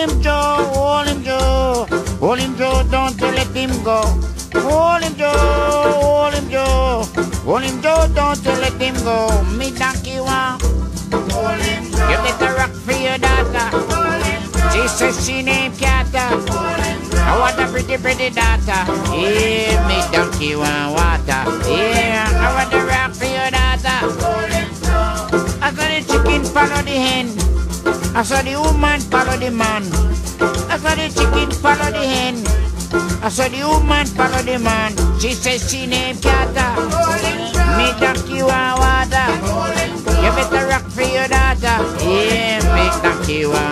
him Joe, hold him Joe. Hold him Joe, don't let him go. Hold him Joe, hold him Joe. Hold him Joe, don't let him go. Me donkey want. Hold him Joe. You better rock for your daughter. Hold him Joe. She says she named Kata. Hold him Joe. I want a pretty, pretty daughter. Yeah, me donkey want water. Yeah, I want to rock for your daughter. Hold him Joe. I saw the chicken follow the hen. I saw the woman follow the man. I saw the chicken follow the hen. I saw the woman follow the man. She says she named Kata. Me donkey want water. You better rock for your daughter. Yeah, me donkey want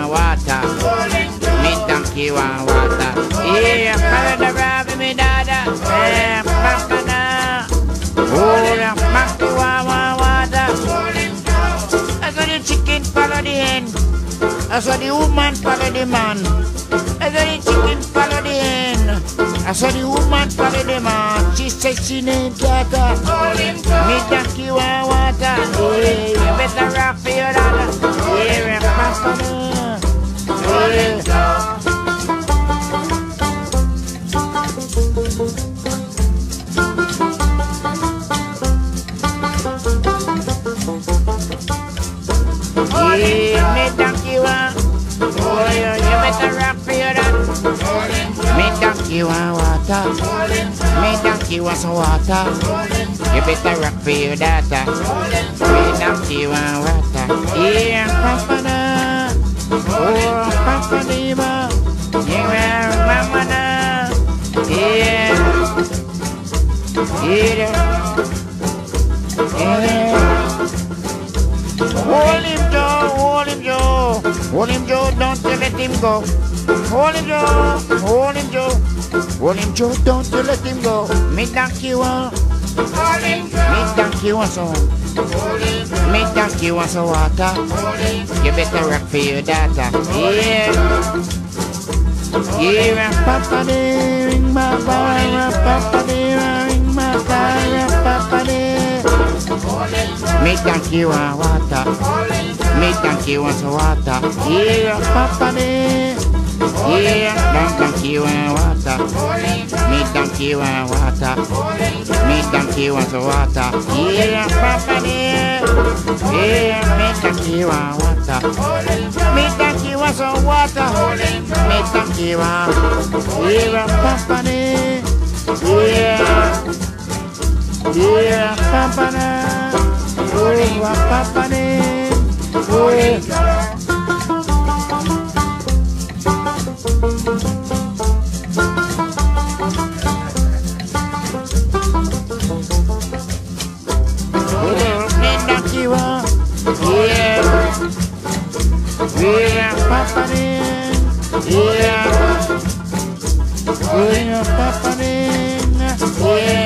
I saw the woman follow the man. I saw the chicken follow the hen. I saw the woman follow the man. She said she need Kata. Me donkey want water. Yeah, you better rock for your daughter. Yeah, papa na. Donkey want water. Me donkey want some water. You better rock for your daughter. Me donkey want water. Yeah, papa na. Oh, papa diva. Yeah, mama na. Yeah. Yeah. Yeah. Hold him, Joe. Hold him, Joe. Hold him, Joe. Don't you let him go. Hold him, Joe. Hold him, Joe. Hold him, Joe. Don't you let him go. Me donkey want. Uh. Me donkey want uh, some. Me donkey want uh, some water. You better rock for your daughter. Yeah. Yeah, papa de, ring my bell, papa de, ring my bell, papa de. Me donkey want water. Me donkey want some water. Yeah, papa de. Yeah, don't donkey want water. Me donkey want water. Me donkey want some water. Yeah, papa de. Yeah, me donkey want water. Me donkey want some water. Me donkey want. Yeah, papa de. Yeah. Yeah, papa na. Oh, papa ne. Mira, paparé, mira, mira, paparé, mira.